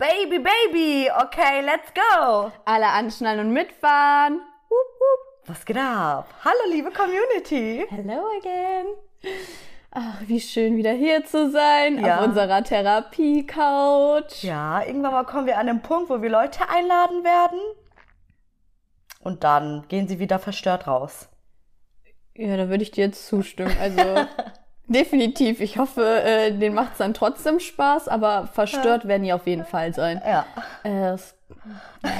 Baby, Baby, okay, let's go. Alle anschnallen und mitfahren. Wup, wup. Was geht ab? Hallo, liebe Community. Hello again. Ach, wie schön wieder hier zu sein Ja. auf unserer Therapie-Couch. Ja, irgendwann mal kommen wir an den Punkt, wo wir Leute einladen werden. Und dann gehen sie wieder verstört raus. Ja, da würde ich dir jetzt zustimmen. Also definitiv. Ich hoffe, äh, denen macht es dann trotzdem Spaß, aber verstört werden die auf jeden Fall sein. Ja. Äh, es, ja.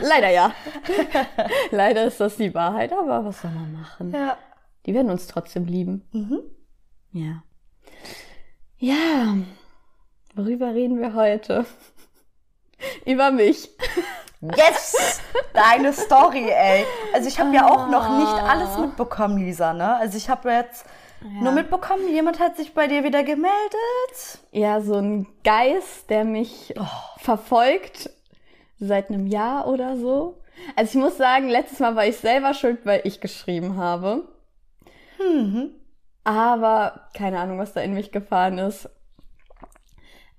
Leider ja. Leider ist das die Wahrheit, aber was soll man machen? Ja. Die werden uns trotzdem lieben. Mhm. Ja. Ja. Worüber reden wir heute? Über mich. Yes! Deine Story, ey. Also ich habe ja auch noch nicht alles mitbekommen, Lisa, ne? Also ich habe jetzt nur mitbekommen, jemand hat sich bei dir wieder gemeldet. Ja, so ein Geist, der mich verfolgt seit einem Jahr oder so. Also ich muss sagen, letztes Mal war ich selber schuld, weil ich geschrieben habe. Aber keine Ahnung, was da in mich gefahren ist.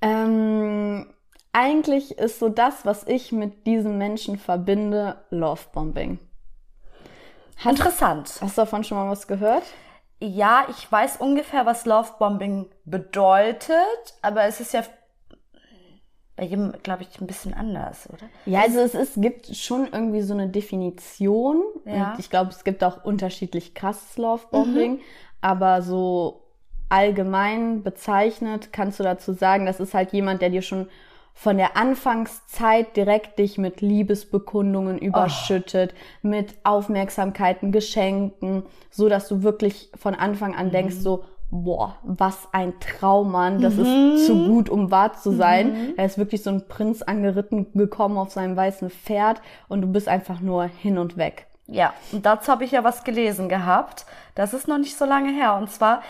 Ähm, eigentlich ist so das, was ich mit diesem Menschen verbinde, Lovebombing. Hast, Interessant. hast du davon schon mal was gehört? Ja, ich weiß ungefähr, was Lovebombing bedeutet, aber es ist ja bei jedem, glaube ich, ein bisschen anders, oder? Ja, also es ist, gibt schon irgendwie so eine Definition. Ja. Und ich glaube, es gibt auch unterschiedlich krasses Lovebombing. Aber so allgemein bezeichnet kannst du dazu sagen, das ist halt jemand, der dir schon von der Anfangszeit direkt dich mit Liebesbekundungen überschüttet, mit Aufmerksamkeiten, Geschenken, so dass du wirklich von Anfang an denkst so, boah, was ein Traummann, das ist zu gut, um wahr zu sein. Er ist wirklich so ein Prinz angeritten gekommen auf seinem weißen Pferd und du bist einfach nur hin und weg. Ja, und dazu habe ich ja was gelesen gehabt. Das ist noch nicht so lange her. Und zwar,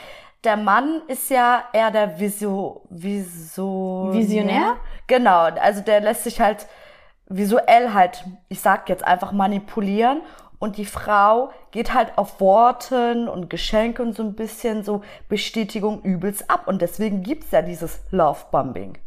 der Mann ist ja eher der Visio, Viso, Visionär? Genau, also der lässt sich halt visuell halt, ich sag jetzt einfach manipulieren. Und die Frau geht halt auf Worten und Geschenke und so ein bisschen so Bestätigung übelst ab. Und deswegen gibt's ja dieses Lovebombing.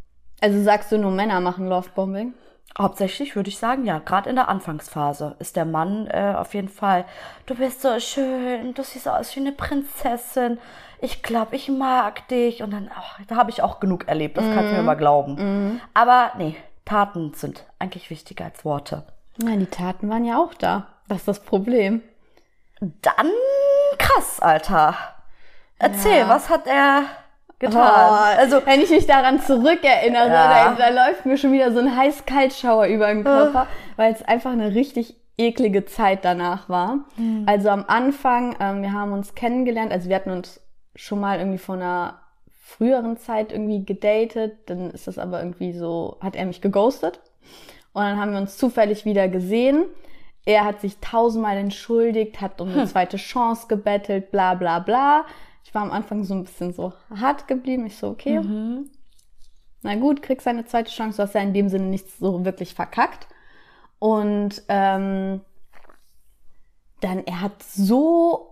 Also sagst du nur Männer machen Lovebombing? Hauptsächlich würde ich sagen, ja, gerade in der Anfangsphase ist der Mann äh, auf jeden Fall, du bist so schön, du siehst aus wie eine Prinzessin, ich glaube, ich mag dich. Und dann, ach, da habe ich auch genug erlebt, das kannst du mir mal glauben. Aber nee, Taten sind eigentlich wichtiger als Worte. Ja, die Taten waren ja auch da. Das ist das Problem. Dann krass, Alter. Erzähl, Ja. was hat er getan? also, wenn ich mich daran zurückerinnere, Ja. da, da läuft mir schon wieder so ein heiß-kalt-Schauer über den Körper, weil es einfach eine richtig eklige Zeit danach war. Also am Anfang, ähm, wir haben uns kennengelernt, also wir hatten uns schon mal irgendwie von einer früheren Zeit irgendwie gedatet, dann ist das aber irgendwie so, hat er mich geghostet. Und dann haben wir uns zufällig wieder gesehen. Er hat sich tausendmal entschuldigt, hat um eine zweite Chance gebettelt, bla bla bla. Ich war am Anfang so ein bisschen so hart geblieben. Ich so, okay, na gut, kriegst eine zweite Chance. Du hast ja in dem Sinne nichts so wirklich verkackt. Und ähm, dann, er hat so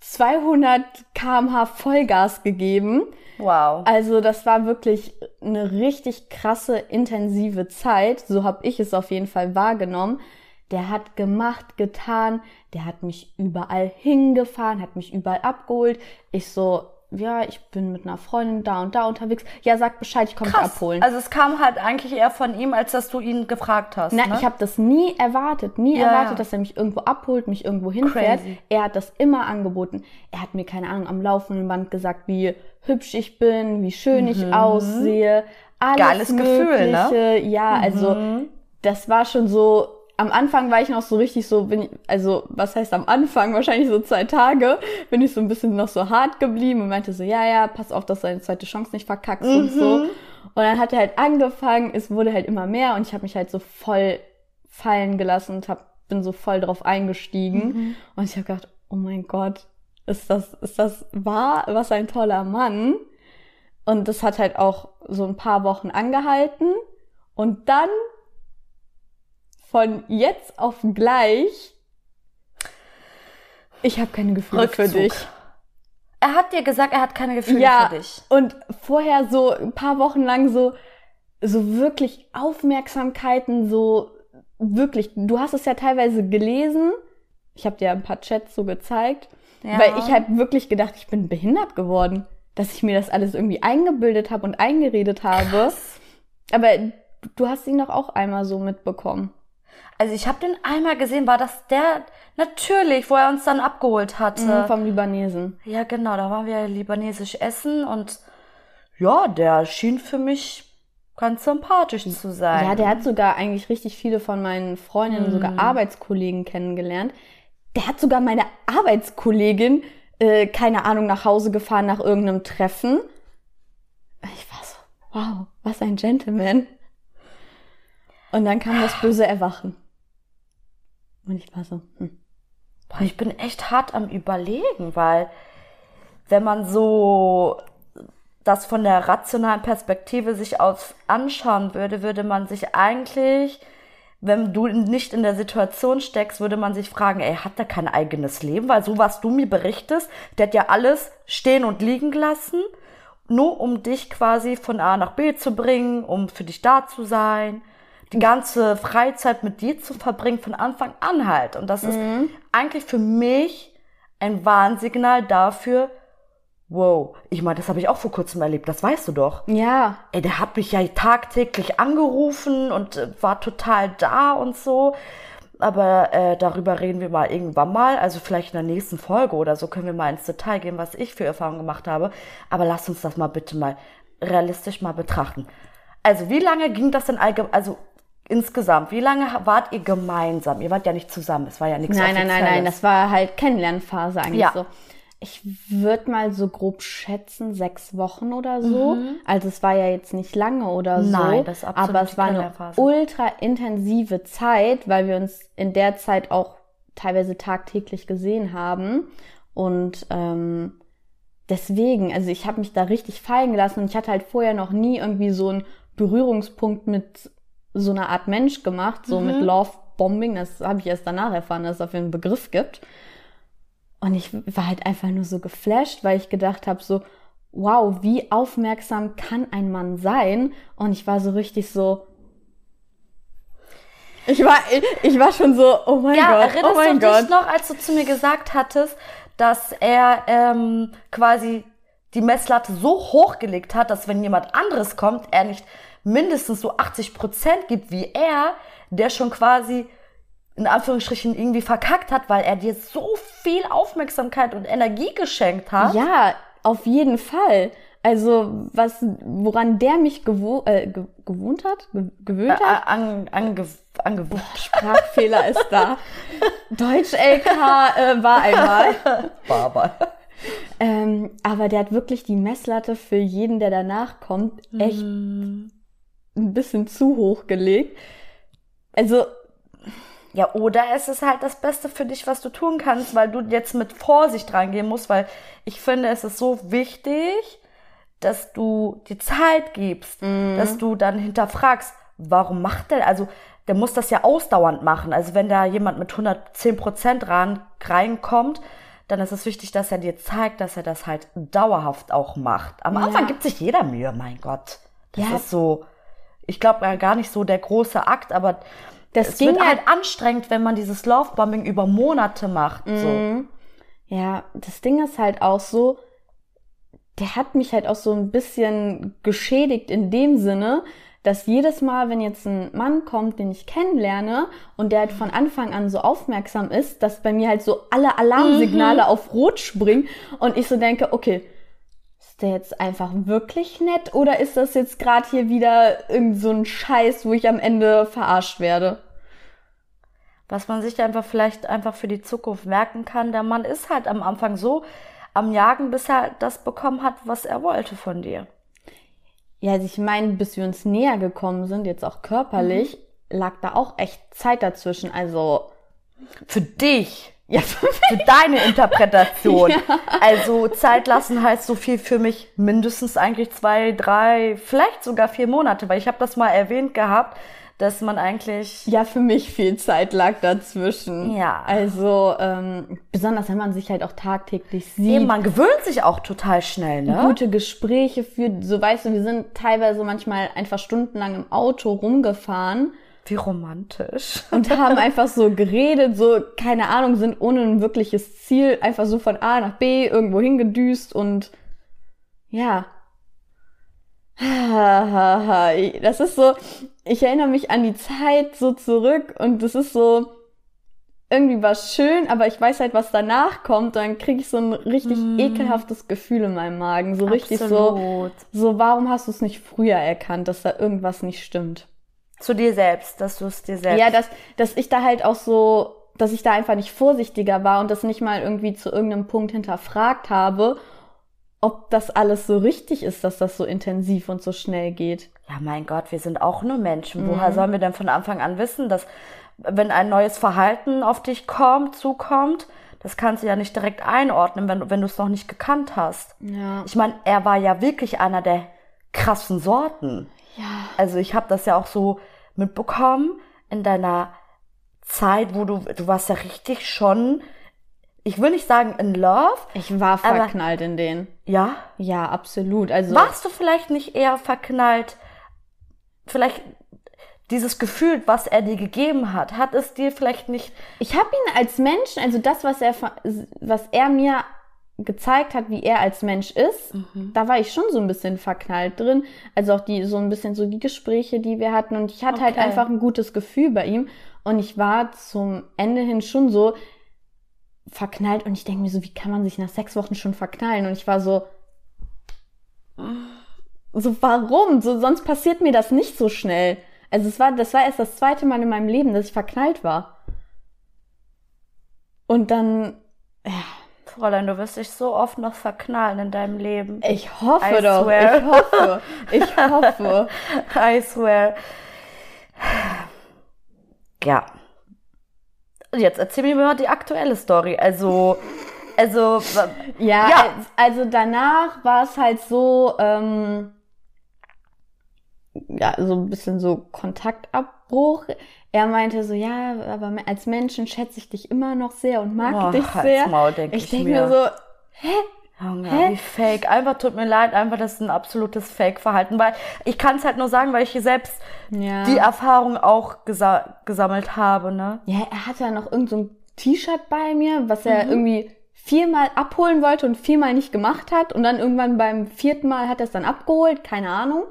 200 kmh Vollgas gegeben. Wow. Also das war wirklich eine richtig krasse, intensive Zeit. So habe ich es auf jeden Fall wahrgenommen. Der hat gemacht, getan, der hat mich überall hingefahren, hat mich überall abgeholt. Ich so, ja, ich bin mit einer Freundin da und da unterwegs. Ja, sag Bescheid, ich komme dich abholen. Also es kam halt eigentlich eher von ihm, als dass du ihn gefragt hast. Na, ne? ich habe das nie erwartet, nie Ja, erwartet, ja. dass er mich irgendwo abholt, mich irgendwo hinfährt. Crazy. Er hat das immer angeboten. Er hat mir keine Ahnung am laufenden Band gesagt, wie hübsch ich bin, wie schön ich aussehe, alles Mhm. Geiles Gefühl, ne? Mögliche. Ja, also das war schon so. Am Anfang war ich noch so richtig so, bin ich, also was heißt am Anfang? Wahrscheinlich so zwei Tage, bin ich so ein bisschen noch so hart geblieben und meinte so, ja, ja, pass auf, dass du deine zweite Chance nicht verkackst und so. Und dann hat er halt angefangen, es wurde halt immer mehr und ich habe mich halt so voll fallen gelassen und hab, bin so voll drauf eingestiegen. Und ich habe gedacht, oh mein Gott, ist das, ist das wahr? Was ein toller Mann. Und das hat halt auch so ein paar Wochen angehalten. Und dann von jetzt auf gleich, ich habe keine Gefühle für Rückzug. dich. Er hat dir gesagt, er hat keine Gefühle Ja, für dich. und vorher so ein paar Wochen lang so, so wirklich Aufmerksamkeiten, so wirklich, du hast es ja teilweise gelesen. Ich habe dir ein paar Chats so gezeigt, Ja. weil ich halt wirklich gedacht, ich bin behindert geworden, dass ich mir das alles irgendwie eingebildet habe und eingeredet habe. Aber du hast ihn doch auch einmal so mitbekommen. Also ich habe den einmal gesehen, war das der natürlich, wo er uns dann abgeholt hatte. Mhm, vom Libanesen. Ja, genau, da waren wir libanesisch essen und ja, der schien für mich ganz sympathisch zu sein. Ja, der hat sogar eigentlich richtig viele von meinen Freundinnen, sogar Mhm. Arbeitskollegen kennengelernt. Der hat sogar meine Arbeitskollegin, äh, keine Ahnung, nach Hause gefahren nach irgendeinem Treffen. Ich war so, wow, was ein Gentleman. Und dann kam das böse Erwachen. Und ich war so, hm. Ich bin echt hart am Überlegen, weil wenn man so das von der rationalen Perspektive sich aus anschauen würde, würde man sich eigentlich, wenn du nicht in der Situation steckst, würde man sich fragen, ey, hat der kein eigenes Leben? Weil so was du mir berichtest, der hat ja alles stehen und liegen gelassen, nur um dich quasi von A nach B zu bringen, um für dich da zu sein, die ganze Freizeit mit dir zu verbringen, von Anfang an halt. Und das ist eigentlich für mich ein Warnsignal dafür, wow, ich meine, das habe ich auch vor kurzem erlebt, das weißt du doch. Ja, Ey, der hat mich ja tagtäglich angerufen und äh, war total da und so. Aber äh, darüber reden wir mal irgendwann mal. Also vielleicht in der nächsten Folge oder so können wir mal ins Detail gehen, was ich für Erfahrungen gemacht habe. Aber lass uns das mal bitte mal realistisch mal betrachten. Also wie lange ging das denn allgemein, also insgesamt, wie lange wart ihr gemeinsam? Ihr wart ja nicht zusammen, es war ja nichts nein, nein, nein, nein, Offizielles. das war halt Kennenlernphase eigentlich Ja. so. Ich würde mal so grob schätzen, sechs Wochen oder so. Also es war ja jetzt nicht lange oder so. Mhm. Nein, das ist absolut aber es war eine ultra intensive Zeit, weil wir uns in der Zeit auch teilweise tagtäglich gesehen haben. Und ähm, deswegen, also ich habe mich da richtig fallen gelassen und ich hatte halt vorher noch nie irgendwie so einen Berührungspunkt mit so einer Art Mensch gemacht, so mit Love Bombing. Das habe ich erst danach erfahren, dass es dafür einen Begriff gibt. Und ich war halt einfach nur so geflasht, weil ich gedacht habe, so, wow, wie aufmerksam kann ein Mann sein? Und ich war so richtig so. Ich war, ich, ich war schon so, oh mein Ja, Gott, erinnerst oh mein du dich Gott. noch, als du zu mir gesagt hattest, dass er ähm, quasi die Messlatte so hochgelegt hat, dass wenn jemand anderes kommt, er nicht mindestens so 80 Prozent gibt wie er, der schon quasi in Anführungsstrichen irgendwie verkackt hat, weil er dir so viel Aufmerksamkeit und Energie geschenkt hat. Ja, auf jeden Fall. Also, was, woran der mich gewo äh, ge gewohnt hat, ge gewöhnt hat, Äh, an, ange, ange, Sprachfehler ist da. Deutsch LK äh, war einmal. Barber. Ähm, aber der hat wirklich die Messlatte für jeden, der danach kommt, echt Mhm. Ein bisschen zu hoch gelegt. Also, Ja, oder es ist halt das Beste für dich, was du tun kannst, weil du jetzt mit Vorsicht rangehen musst, weil ich finde, es ist so wichtig, dass du die Zeit gibst, dass du dann hinterfragst, warum macht der, also der muss das ja ausdauernd machen. Also wenn da jemand mit 110 Prozent ran, reinkommt, dann ist es wichtig, dass er dir zeigt, dass er das halt dauerhaft auch macht. Am Anfang gibt sich jeder Mühe, mein Gott. Das Ja. ist so, ich glaube gar nicht so der große Akt, aber Das es ging wird ja- halt anstrengend, wenn man dieses Lovebombing über Monate macht. Mhm. So. ja, das Ding ist halt auch so, der hat mich halt auch so ein bisschen geschädigt in dem Sinne, dass jedes Mal, wenn jetzt ein Mann kommt, den ich kennenlerne und der halt von Anfang an so aufmerksam ist, dass bei mir halt so alle Alarmsignale auf Rot springen und ich so denke, okay, ist der jetzt einfach wirklich nett oder ist das jetzt gerade hier wieder irgend so ein Scheiß, wo ich am Ende verarscht werde? Was man sich einfach vielleicht einfach für die Zukunft merken kann, der Mann ist halt am Anfang so am Jagen, bis er das bekommen hat, was er wollte von dir. Ja, also ich meine, bis wir uns näher gekommen sind, jetzt auch körperlich, lag da auch echt Zeit dazwischen. Also, Für dich. Ja, Für deine Interpretation. Also Zeit lassen heißt so viel für mich mindestens eigentlich zwei, drei, vielleicht sogar vier Monate, weil ich habe das mal erwähnt gehabt, dass man eigentlich. Ja, für mich viel Zeit lag dazwischen. Ja. Also, ähm, besonders wenn man sich halt auch tagtäglich sieht. Eben, man gewöhnt sich auch total schnell, ne? Gute Gespräche führt. So weißt du, wir sind teilweise manchmal einfach stundenlang im Auto rumgefahren Wie romantisch. und haben einfach so geredet, so, keine Ahnung, sind ohne ein wirkliches Ziel einfach so von A nach B irgendwo hingedüst und ja. Das ist so, ich erinnere mich an die Zeit so zurück und das ist so, irgendwie war schön, aber ich weiß halt, was danach kommt, dann kriege ich so ein richtig ekelhaftes Gefühl in meinem Magen. So richtig so, Absolut. so, warum hast du es nicht früher erkannt, dass da irgendwas nicht stimmt? Zu dir selbst, dass du es dir selbst. Ja, dass, dass ich da halt auch so, dass ich da einfach nicht vorsichtiger war und das nicht mal irgendwie zu irgendeinem Punkt hinterfragt habe, ob das alles so richtig ist, dass das so intensiv und so schnell geht. Ja, mein Gott, wir sind auch nur Menschen. Woher sollen wir denn von Anfang an wissen, dass wenn ein neues Verhalten auf dich kommt, zukommt, das kannst du ja nicht direkt einordnen, wenn, du- wenn du es noch nicht gekannt hast. Ja. Ich meine, er war ja wirklich einer der krassen Sorten. Ja. Also ich habe das ja auch so mitbekommen in deiner Zeit, wo du, du warst ja richtig schon, ich will nicht sagen in love, Ich war verknallt in den. ja. Ja, absolut. Also Warst du vielleicht nicht eher verknallt, vielleicht dieses Gefühl, was er dir gegeben hat, hat es dir vielleicht nicht, ich habe ihn als Menschen, also das, was er, was er mir gezeigt hat, wie er als Mensch ist, da war ich schon so ein bisschen verknallt drin. Also auch die, so ein bisschen so die Gespräche, die wir hatten. Und ich hatte halt Okay. einfach ein gutes Gefühl bei ihm. Und ich war zum Ende hin schon so verknallt. Und ich denke mir so, wie kann man sich nach sechs Wochen schon verknallen? Und ich war so, so warum? So, sonst passiert mir das nicht so schnell. Also es war, das war erst das zweite Mal in meinem Leben, dass ich verknallt war. Und dann, ja, Fräulein, du wirst dich so oft noch verknallen in deinem Leben. ich hoffe I doch, swear. ich hoffe, ich hoffe. I swear. Ja. Jetzt erzähl mir mal die aktuelle Story. Also, also, Ja, Ja. als- also danach war es halt so, ähm, ja, so ein bisschen so Kontaktabbruch. Er meinte so, ja, aber als Menschen schätze ich dich immer noch sehr und mag Oh, dich sehr. Maul, denk ich ich denke mir. so, Junge, Hä? wie fake. Einfach tut mir leid, einfach das ist ein absolutes Fake-Verhalten. Weil ich kann es halt nur sagen, weil ich hier selbst ja. die Erfahrung auch gesa gesammelt habe, ne? Ja, er hatte ja noch irgend so ein T-Shirt bei mir, was er Mhm. irgendwie viermal abholen wollte und viermal nicht gemacht hat. Und dann irgendwann beim vierten Mal hat er es dann abgeholt, keine Ahnung.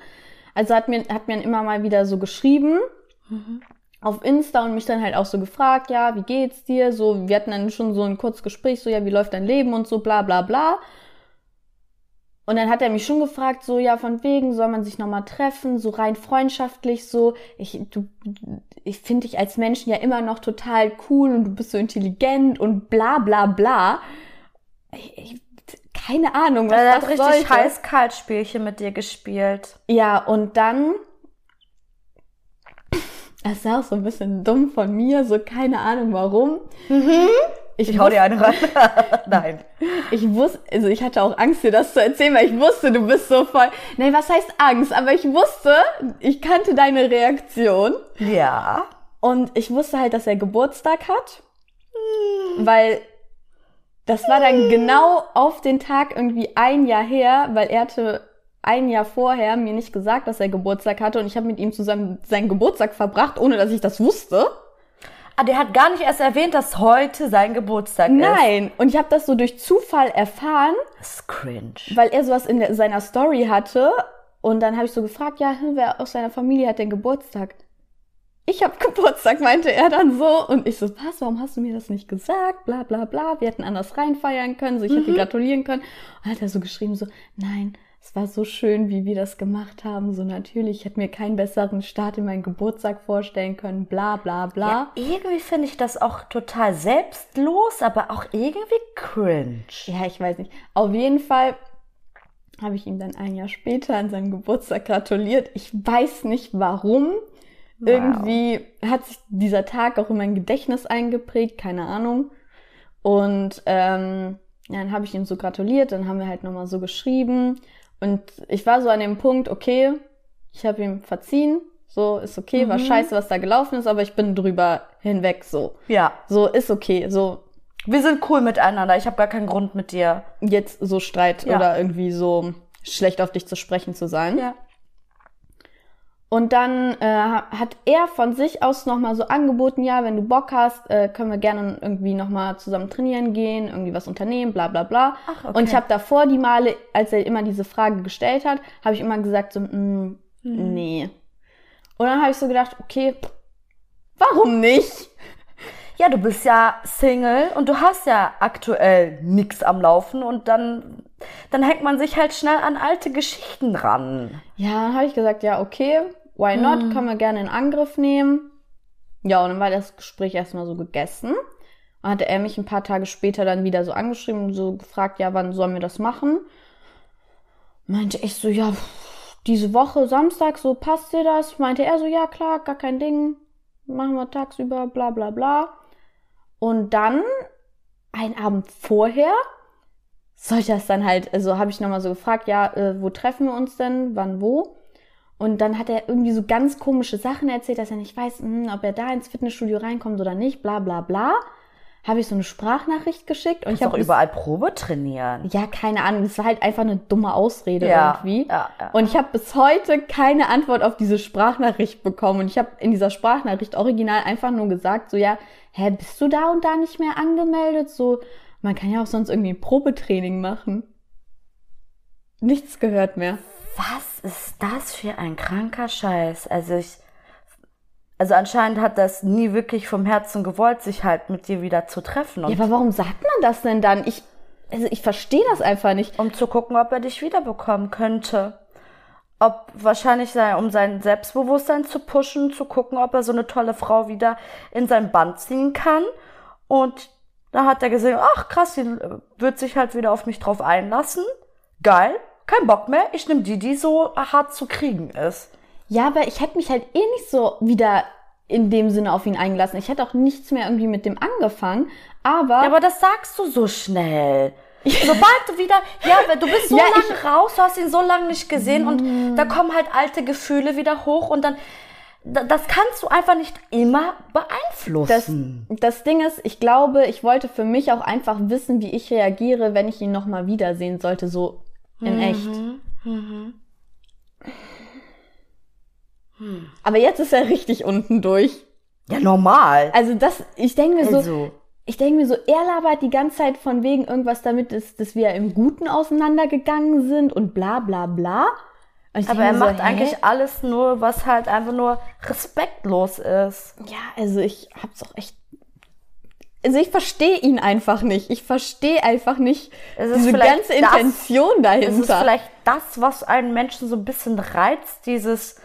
Also hat mir, hat mir immer mal wieder so geschrieben Mhm. Auf Insta und mich dann halt auch so gefragt, ja, wie geht's dir? So, wir hatten dann schon so ein kurzes Gespräch, so, ja, wie läuft dein Leben und so, bla bla bla. Und dann hat er mich schon gefragt, so, ja, von wegen, soll man sich nochmal treffen, so rein freundschaftlich, so, ich, du, ich finde dich als Menschen ja immer noch total cool und du bist so intelligent und bla bla bla. Ich, ich, keine Ahnung, was Er hat das richtig sollte. heiß-kalt-Spielchen mit dir gespielt. Ja, und dann, das ist auch so ein bisschen dumm von mir, so keine Ahnung warum. Ich, Ich hau dir eine rein. Nein. Ich wusste, also ich hatte auch Angst, dir das zu erzählen, weil ich wusste, du bist so voll. Nein, was heißt Angst? Aber ich wusste, ich kannte deine Reaktion. Ja. Und ich wusste halt, dass er Geburtstag hat. Weil das war dann genau auf den Tag irgendwie ein Jahr her, weil er hatte ein Jahr vorher mir nicht gesagt, dass er Geburtstag hatte und ich habe mit ihm zusammen seinen Geburtstag verbracht, ohne dass ich das wusste. Ah, der hat gar nicht erst erwähnt, dass heute sein Geburtstag ist. Nein, und ich habe das so durch Zufall erfahren, Das ist cringe. weil er sowas in der, seiner Story hatte und dann habe ich so gefragt, ja, hm, wer aus seiner Familie hat denn Geburtstag? Ich habe Geburtstag, meinte er dann so. Und ich so, was, warum hast du mir das nicht gesagt? Bla bla bla. Wir hätten anders reinfeiern können, so ich hätte gratulieren können. Und dann hat er so geschrieben, so, nein, es war so schön, wie wir das gemacht haben. So natürlich, ich hätte mir keinen besseren Start in meinen Geburtstag vorstellen können. Bla bla bla. Ja, irgendwie finde ich das auch total selbstlos, aber auch irgendwie cringe. Ja, ich weiß nicht. Auf jeden Fall habe ich ihm dann ein Jahr später an seinem Geburtstag gratuliert. Ich weiß nicht warum. Wow. Irgendwie hat sich dieser Tag auch in mein Gedächtnis eingeprägt, keine Ahnung. Und ähm, dann habe ich ihm so gratuliert, dann haben wir halt nochmal so geschrieben. Und ich war so an dem Punkt, okay, ich habe ihm verziehen, So, ist okay, war scheiße, was da gelaufen ist, aber ich bin drüber hinweg, so. Ja. So, ist okay, so. Wir sind cool miteinander. Ich habe gar keinen Grund mit dir. Jetzt so Streit Ja. oder irgendwie so schlecht auf dich zu sprechen zu sein. Ja. Und dann äh, hat er von sich aus nochmal so angeboten, ja, wenn du Bock hast, äh, können wir gerne irgendwie nochmal zusammen trainieren gehen, irgendwie was unternehmen, bla bla bla. Ach, okay. Und ich habe davor die Male, als er immer diese Frage gestellt hat, habe ich immer gesagt so, mm, Hm. nee. Und dann habe ich so gedacht, okay, warum nicht? Ja, du bist ja Single und du hast ja aktuell nix am Laufen und dann, dann hängt man sich halt schnell an alte Geschichten ran. Ja, dann habe ich gesagt, ja, okay, why not, Mhm. können wir gerne in Angriff nehmen. Ja, und dann war das Gespräch erstmal so gegessen. Dann hatte er mich ein paar Tage später dann wieder so angeschrieben und so gefragt, ja, wann sollen wir das machen? Meinte ich so, ja, diese Woche Samstag, so passt dir das? Meinte er so, ja, klar, gar kein Ding. Machen wir tagsüber, bla bla bla. Und dann, ein Abend vorher, sollte das dann halt, also habe ich nochmal so gefragt, ja, äh, wo treffen wir uns denn, wann, wo? Und dann hat er irgendwie so ganz komische Sachen erzählt, dass er nicht weiß, hm, ob er da ins Fitnessstudio reinkommt oder nicht, bla bla bla. Habe ich so eine Sprachnachricht geschickt und Ich ich habe überall Probe trainieren. ja, keine Ahnung, das war halt einfach eine dumme Ausrede Ja, irgendwie. ja, ja. Und ich habe bis heute keine Antwort auf diese Sprachnachricht bekommen. Und ich habe in dieser Sprachnachricht original einfach nur gesagt, so ja, hä, bist du da und da nicht mehr angemeldet? So, man kann ja auch sonst irgendwie ein Probetraining machen. Nichts gehört mehr. Was ist das für ein kranker Scheiß? Also ich, also anscheinend hat das nie wirklich vom Herzen gewollt, sich halt mit dir wieder zu treffen Ja, aber warum sagt man das denn dann? Ich, also ich verstehe das einfach nicht. um zu gucken, ob er dich wiederbekommen könnte. Ob wahrscheinlich sein, um sein Selbstbewusstsein zu pushen, zu gucken, ob er so eine tolle Frau wieder in sein Band ziehen kann. Und da hat er gesehen, ach krass, die äh, wird sich halt wieder auf mich drauf einlassen. Geil, kein Bock mehr. Ich nehme die, die so hart zu kriegen ist. Ja, aber ich hätte mich halt eh nicht so wieder in dem Sinne auf ihn eingelassen. Ich hätte auch nichts mehr irgendwie mit dem angefangen. Aber, Ja, aber das sagst du so schnell. Sobald du wieder, ja, du bist so Ja, lange raus, du hast ihn so lange nicht gesehen und da kommen halt alte Gefühle wieder hoch und dann, da- das kannst du einfach nicht immer das, beeinflussen. das Ding ist, ich glaube, ich wollte für mich auch einfach wissen, wie ich reagiere, wenn ich ihn nochmal wiedersehen sollte, so in echt. Aber jetzt ist er richtig unten durch. Ja, normal. Also das, ich denke mir so, Also, ich denke mir so, er labert die ganze Zeit von wegen irgendwas damit, ist, dass wir im Guten auseinandergegangen sind und bla bla bla. Ich aber er so, macht hä? eigentlich alles nur, was halt einfach nur respektlos ist. Ja, also ich hab's auch echt. Also ich verstehe ihn einfach nicht. Ich verstehe einfach nicht Es ist diese ganze das- Intention Es dahinter. ist vielleicht das, was einen Menschen so ein bisschen reizt, dieses,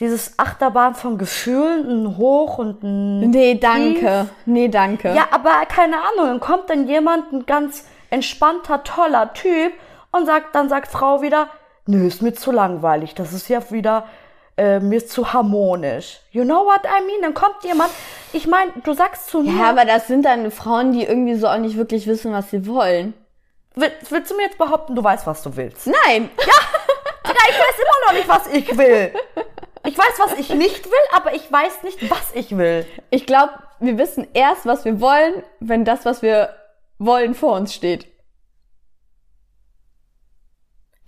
dieses Achterbahn von Gefühlen, ein Hoch und ein nee, danke. Nee, danke. Ja, aber keine Ahnung, dann kommt dann jemand, ein ganz entspannter, toller Typ und sagt, dann sagt Frau wieder, nö, ist mir zu langweilig, das ist ja wieder, äh, mir ist zu harmonisch. You know what I mean? Dann kommt jemand, ich meine, du sagst zu mir, Ja, aber das sind dann Frauen, die irgendwie so auch nicht wirklich wissen, was sie wollen. willst, willst du mir jetzt behaupten, du weißt, was du willst? Nein. Digga, ich weiß immer noch nicht, was ich will. Ich weiß, was ich nicht will, aber ich weiß nicht, was ich will. Ich glaube, wir wissen erst, was wir wollen, wenn das, was wir wollen, vor uns steht.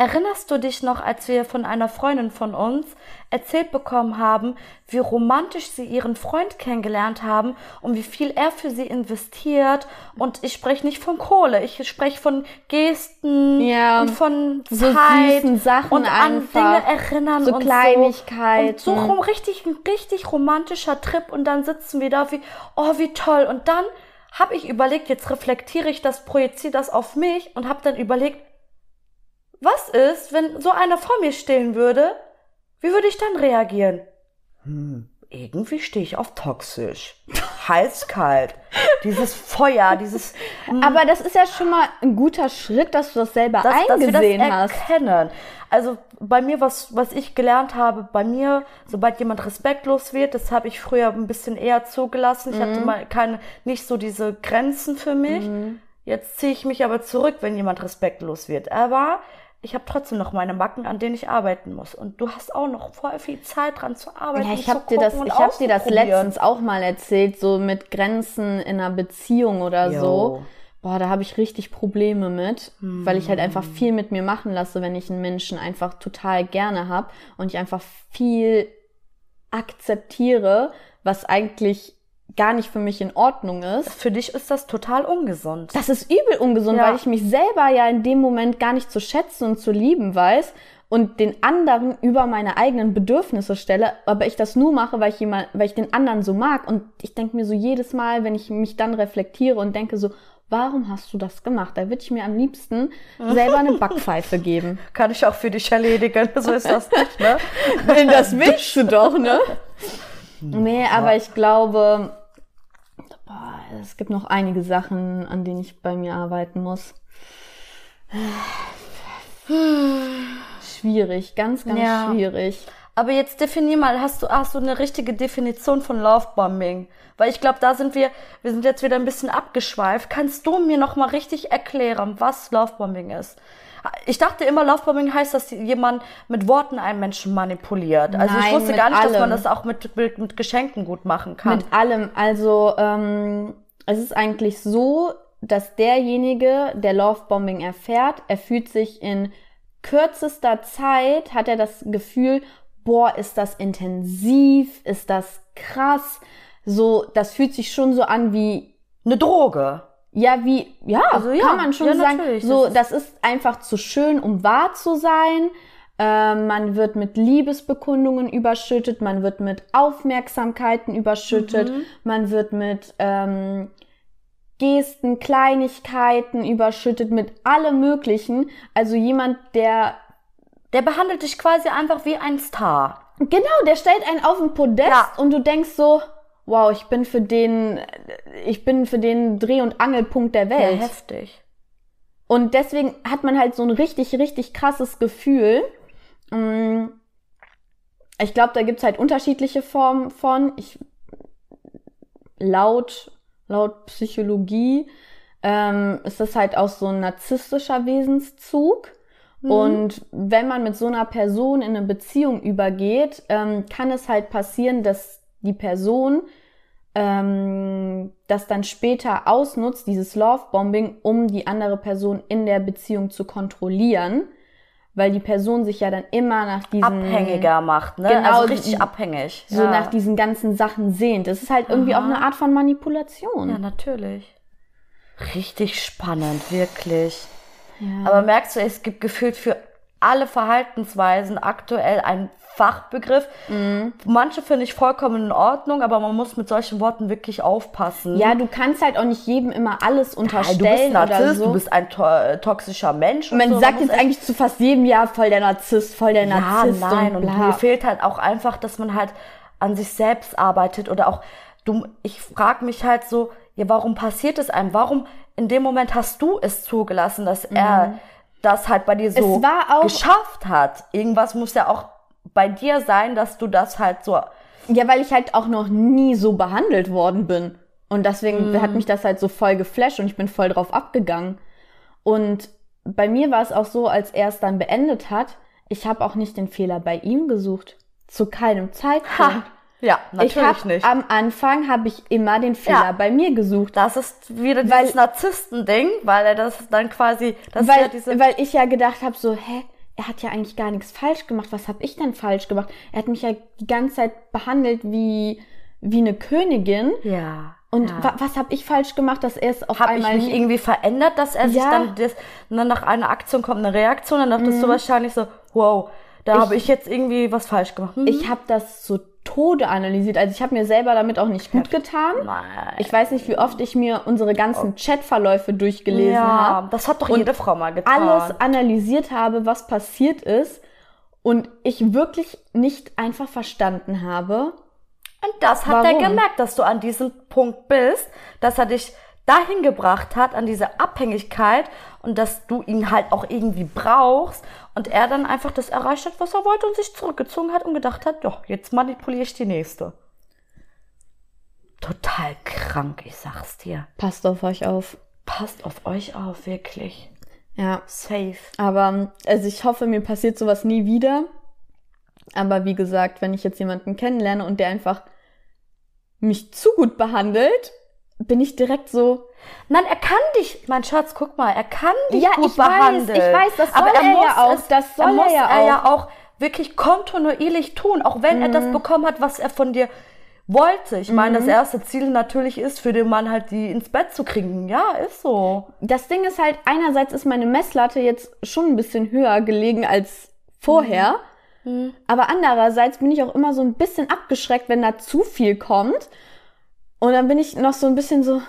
Erinnerst du dich noch, als wir von einer Freundin von uns erzählt bekommen haben, wie romantisch sie ihren Freund kennengelernt haben und wie viel er für sie investiert? Und ich spreche nicht von Kohle, ich spreche von Gesten Ja, und von so Zeit süßen Sachen und an. Dinge erinnern So und Kleinigkeiten. So. Und so rum richtig, ein richtig romantischer Trip und dann sitzen wir da wie, oh wie toll. Und dann habe ich überlegt, jetzt reflektiere ich das, projiziere das auf mich und habe dann überlegt, was ist, wenn so einer vor mir stehen würde? Wie würde ich dann reagieren? Hm, irgendwie stehe ich auf toxisch. Heiß, kalt. Dieses Feuer, dieses. Aber das ist ja schon mal ein guter Schritt, dass du das selber dass, dass wir das eingesehen hast. erkennen. Also bei mir, was, was ich gelernt habe, bei mir, sobald jemand respektlos wird, das habe ich früher ein bisschen eher zugelassen. Ich Mhm. hatte mal keine, nicht so diese Grenzen für mich. Jetzt ziehe ich mich aber zurück, wenn jemand respektlos wird. Aber ich habe trotzdem noch meine Macken, an denen ich arbeiten muss. Und du hast auch noch voll viel Zeit dran zu arbeiten. Ja, ich habe dir das, ich habe dir das letztens auch mal erzählt, so mit Grenzen in einer Beziehung oder Jo. so. Boah, da habe ich richtig Probleme mit, weil ich halt einfach viel mit mir machen lasse, wenn ich einen Menschen einfach total gerne hab und ich einfach viel akzeptiere, was eigentlich gar nicht für mich in Ordnung ist. Für dich ist das total ungesund. Das ist übel ungesund, Ja. weil ich mich selber ja in dem Moment gar nicht zu schätzen und zu lieben weiß und den anderen über meine eigenen Bedürfnisse stelle, aber ich das nur mache, weil ich jemand, weil ich den anderen so mag und ich denke mir so jedes Mal, wenn ich mich dann reflektiere und denke so, warum hast du das gemacht? Da würde ich mir am liebsten selber eine Backpfeife geben. Kann ich auch für dich erledigen. So ist das nicht, ne? Das willst du doch, ne? Nee, aber ich glaube, boah, es gibt noch einige Sachen, an denen ich bei mir arbeiten muss. Schwierig, ganz, ganz Ja. schwierig. Aber jetzt definier mal, hast du, hast du eine richtige Definition von Lovebombing? Weil ich glaube, da sind wir, wir sind jetzt wieder ein bisschen abgeschweift. Kannst du mir noch mal richtig erklären, was Lovebombing ist? Ich dachte immer, Lovebombing heißt, dass jemand mit Worten einen Menschen manipuliert. Also ich Nein, wusste mit gar nicht, dass man allem. das auch mit, mit, mit Geschenken gut machen kann. Mit allem. Also, ähm, es ist eigentlich so, dass derjenige, der Lovebombing erfährt, er fühlt sich in kürzester Zeit, hat er das Gefühl, boah, ist das intensiv, ist das krass. So, das fühlt sich schon so an wie Eine Droge. Ja, wie, ja, Also ja, kann man schon ja, sagen. natürlich, So, das ist, einfach zu schön, um wahr zu sein. Äh, man wird mit Liebesbekundungen überschüttet, man wird mit Aufmerksamkeiten überschüttet, Mhm. man wird mit ähm, Gesten, Kleinigkeiten überschüttet, mit allem Möglichen. Also jemand, der Der behandelt dich quasi einfach wie ein Star. Genau, der stellt einen auf den Podest Ja. und du denkst so, wow, ich bin für den, ich bin für den Dreh- und Angelpunkt der Ja, Welt. heftig. Und deswegen hat man halt so ein richtig, richtig krasses Gefühl. Mm, Ich glaube, da gibt's halt unterschiedliche Formen von. Ich, laut, laut Psychologie ähm, ist das halt auch so ein narzisstischer Wesenszug. Und wenn man mit so einer Person in eine Beziehung übergeht, ähm, kann es halt passieren, dass die Person ähm, das dann später ausnutzt, dieses Lovebombing, um die andere Person in der Beziehung zu kontrollieren, weil die Person sich ja dann immer nach diesen Abhängiger macht, ne? Genau, also richtig die- abhängig. so ja. nach diesen ganzen Sachen sehnt. Das ist halt irgendwie Aha. auch eine Art von Manipulation. Ja, natürlich. Richtig spannend, wirklich. Ja. Aber merkst du, es gibt gefühlt für alle Verhaltensweisen aktuell einen Fachbegriff. Mhm. Manche finde ich vollkommen in Ordnung, aber man muss mit solchen Worten wirklich aufpassen. Ja, du kannst halt auch nicht jedem immer alles Weil du bist unterstellen Narzisst, so. du bist ein to äh, toxischer Mensch. und Man so. sagt jetzt eigentlich zu fast jedem Jahr voll der Narzisst, voll der Ja, Narzisst nein, und und, bla. mir fehlt halt auch einfach, dass man halt an sich selbst arbeitet oder auch, du, ich frage mich halt so, ja, warum passiert es einem? Warum in dem Moment hast du es zugelassen, dass er das halt bei dir so geschafft hat? Irgendwas muss ja auch bei dir sein, dass du das halt so, Ja, weil ich halt auch noch nie so behandelt worden bin. Und deswegen Mhm. hat mich das halt so voll geflasht und ich bin voll drauf abgegangen. Und bei mir war es auch so, als er es dann beendet hat, ich habe auch nicht den Fehler bei ihm gesucht. Zu keinem Zeitpunkt. ha, ja, ich natürlich hab, nicht. Am Anfang habe ich immer den Fehler Ja. bei mir gesucht. das ist wieder Weil- dieses Narzissten-Ding, weil er das dann quasi, das ist ja weil, diese, weil ich ja gedacht habe, so, hä, er hat ja eigentlich gar nichts falsch gemacht. Was habe ich denn falsch gemacht? Er hat mich ja die ganze Zeit behandelt wie, wie eine Königin. ja. Und ja. wa was habe ich falsch gemacht, dass er es auf Habe ich einmal mich irgendwie verändert, dass er sich Ja. dann, das, dann nach einer Aktion kommt eine Reaktion, dann dachtest du wahrscheinlich so, wow, da habe ich jetzt irgendwie was falsch gemacht. Hm? Ich habe das zu Tode analysiert. Also ich habe mir selber damit auch nicht gut getan. Nein. Ich weiß nicht, wie oft ich mir unsere ganzen Chatverläufe durchgelesen ja, habe. das hat doch jede Frau mal getan. Alles analysiert habe, was passiert ist. Und ich wirklich nicht einfach verstanden habe, Und das hat er Warum? gemerkt, dass du an diesem Punkt bist, dass er dich dahin gebracht hat, an diese Abhängigkeit und dass du ihn halt auch irgendwie brauchst und er dann einfach das erreicht hat, was er wollte und sich zurückgezogen hat und gedacht hat, doch, jetzt manipuliere ich die nächste. Total krank, ich sag's dir. passt auf euch auf. Passt auf euch auf, wirklich. Ja. Safe. Aber, also ich hoffe, mir passiert sowas nie wieder. Aber wie gesagt, wenn ich jetzt jemanden kennenlerne und der einfach mich zu gut behandelt, bin ich direkt so. Nein, er kann dich, mein Schatz, guck mal, er kann dich Ja, gut ich weiß, behandeln. ich weiß, das soll aber er, er muss ja auch, Es, das soll er er ja er ja auch. auch wirklich kontinuierlich tun, auch wenn er Mhm. das bekommen hat, was er von dir wollte. Ich meine, das erste Ziel natürlich ist, für den Mann halt die ins Bett zu kriegen. Ja, ist so. Das Ding ist halt, einerseits ist meine Messlatte jetzt schon ein bisschen höher gelegen als vorher. Mhm. Aber andererseits bin ich auch immer so ein bisschen abgeschreckt, wenn da zu viel kommt. Und dann bin ich noch so ein bisschen so,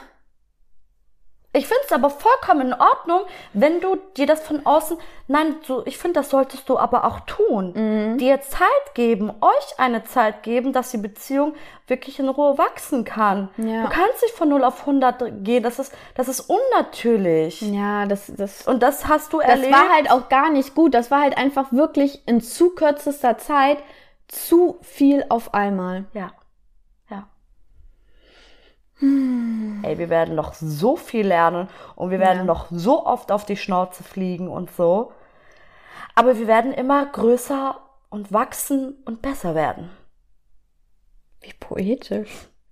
Ich finde es aber vollkommen in Ordnung, wenn du dir das von außen, nein, so, ich finde, das solltest du aber auch tun. Mhm. Dir Zeit geben, euch eine Zeit geben, dass die Beziehung wirklich in Ruhe wachsen kann. Ja. Du kannst nicht von 0 auf 100 gehen, das ist, das ist unnatürlich. ja, das, das, Und das hast du das erlebt. war halt auch gar nicht gut. Das war halt einfach wirklich in zu kürzester Zeit zu viel auf einmal. Ja. Ey, wir werden noch so viel lernen und wir werden Ja. noch so oft auf die Schnauze fliegen und so. Aber wir werden immer größer und wachsen und besser werden. Wie poetisch.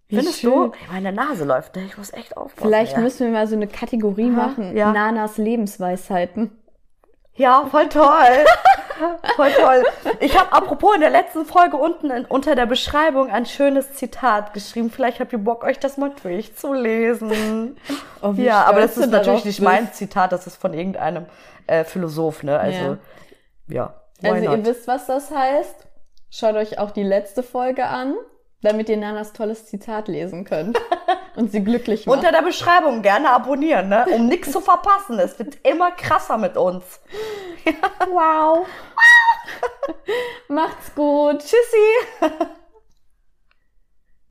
Wie Findest schön. du? Ey, meine Nase läuft. Ich muss echt aufpassen. Vielleicht ja. müssen wir mal so eine Kategorie machen. ja. Nanas Lebensweisheiten. Ja, voll toll. voll toll. Ich habe apropos in der letzten Folge unten in, unter der Beschreibung ein schönes Zitat geschrieben. Vielleicht habt ihr Bock, euch das mal durchzulesen. Oh, ja, aber das ist natürlich nicht bist. mein Zitat, das ist von irgendeinem äh, Philosoph, ne? Also, ja. why Also ihr not? wisst, was das heißt. Schaut euch auch die letzte Folge an, damit ihr Nanas tolles Zitat lesen könnt und sie glücklich macht. Unter der Beschreibung gerne abonnieren, ne? Um nichts zu verpassen. Es wird immer krasser mit uns. wow. Macht's gut. Tschüssi.